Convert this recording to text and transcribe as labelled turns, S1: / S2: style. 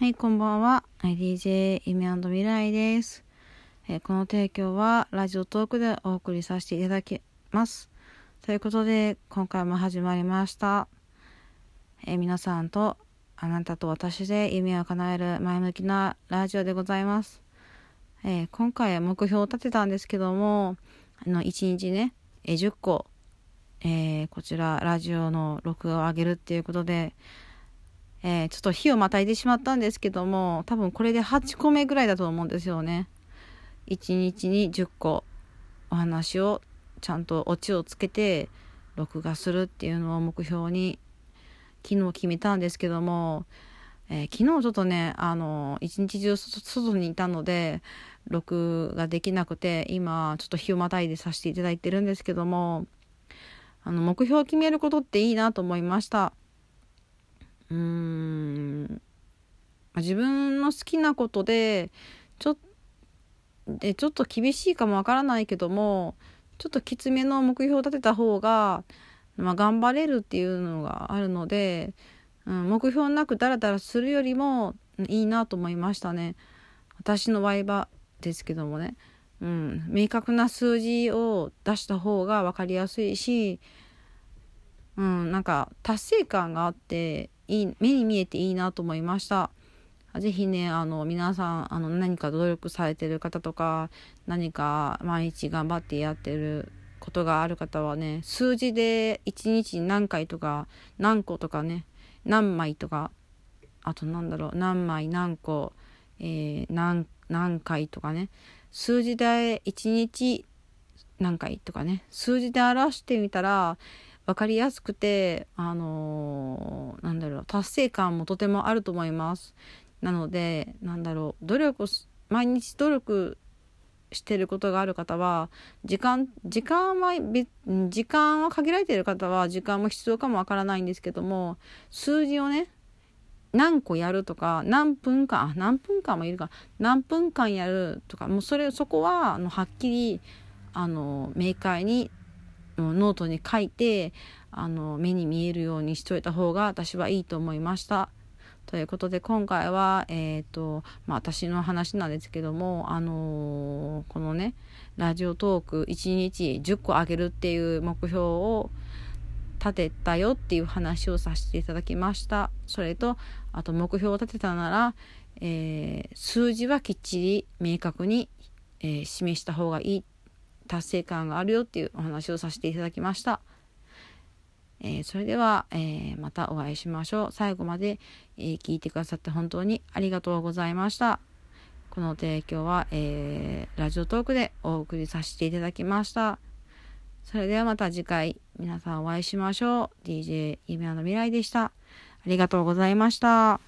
S1: はい、こんばんは。DJ イメ未来です、えー、この提供はラジオトークでお送りさせていただきます。ということで、今回も始まりました。えー、皆さんとあなたと私で夢を叶える前向きなラジオでございます。えー、今回は目標を立てたんですけども、あの、1日ね、え10個、えこちらラジオの録画を上げるっていうことで、えー、ちょっと日をまたいでしまったんですけども多分これで8個目ぐらいだと思うんですよね。1日に10個お話をちゃんとオチをつけて録画するっていうのを目標に昨日決めたんですけども、えー、昨日ちょっとねあの一日中外にいたので録画できなくて今ちょっと日をまたいでさせていただいてるんですけどもあの目標を決めることっていいなと思いました。うーん自分の好きなことでちょでちょっと厳しいかもわからないけどもちょっときつめの目標を立てた方が、まあ、頑張れるっていうのがあるので、うん、目標なくダラダラするよりもいいなと思いましたね。私のワイバですけどもね、うん、明確な数字を出した方が分かりやすいし、うん、なんか達成感があっていい目に見えていいなと思いました。ぜひね、あの、皆さん、あの、何か努力されてる方とか、何か毎日頑張ってやってることがある方はね、数字で1日に何回とか、何個とかね、何枚とか、あとなんだろう、何枚何個、えー、何、何回とかね、数字で1日何回とかね、数字で表してみたら、分かりやすくて、あのー、なんだろう、達成感もとてもあると思います。なので、なんだろう、努力毎日努力してることがある方は、時間、時間は、時間は限られている方は、時間も必要かもわからないんですけども、数字をね、何個やるとか、何分間、何分間もいるか、何分間やるとか、もうそれ、そこは、あの、はっきり、あの、明快にノートに書いてあの目に見えるようにしといた方が私はいいと思いました。ということで今回は、えーとまあ、私の話なんですけども、あのー、このねラジオトーク1日10個あげるっていう目標を立てたよっていう話をさせていただきました。それとあと目標を立てたなら、えー、数字はきっちり明確に、えー、示した方がいい達成感があるよっていうお話をさせていただきました。えー、それでは、えー、またお会いしましょう。最後まで、えー、聞いてくださって本当にありがとうございました。この提供は、えラジオトークでお送りさせていただきました。それではまた次回皆さんお会いしましょう。DJ 夢の未来でした。ありがとうございました。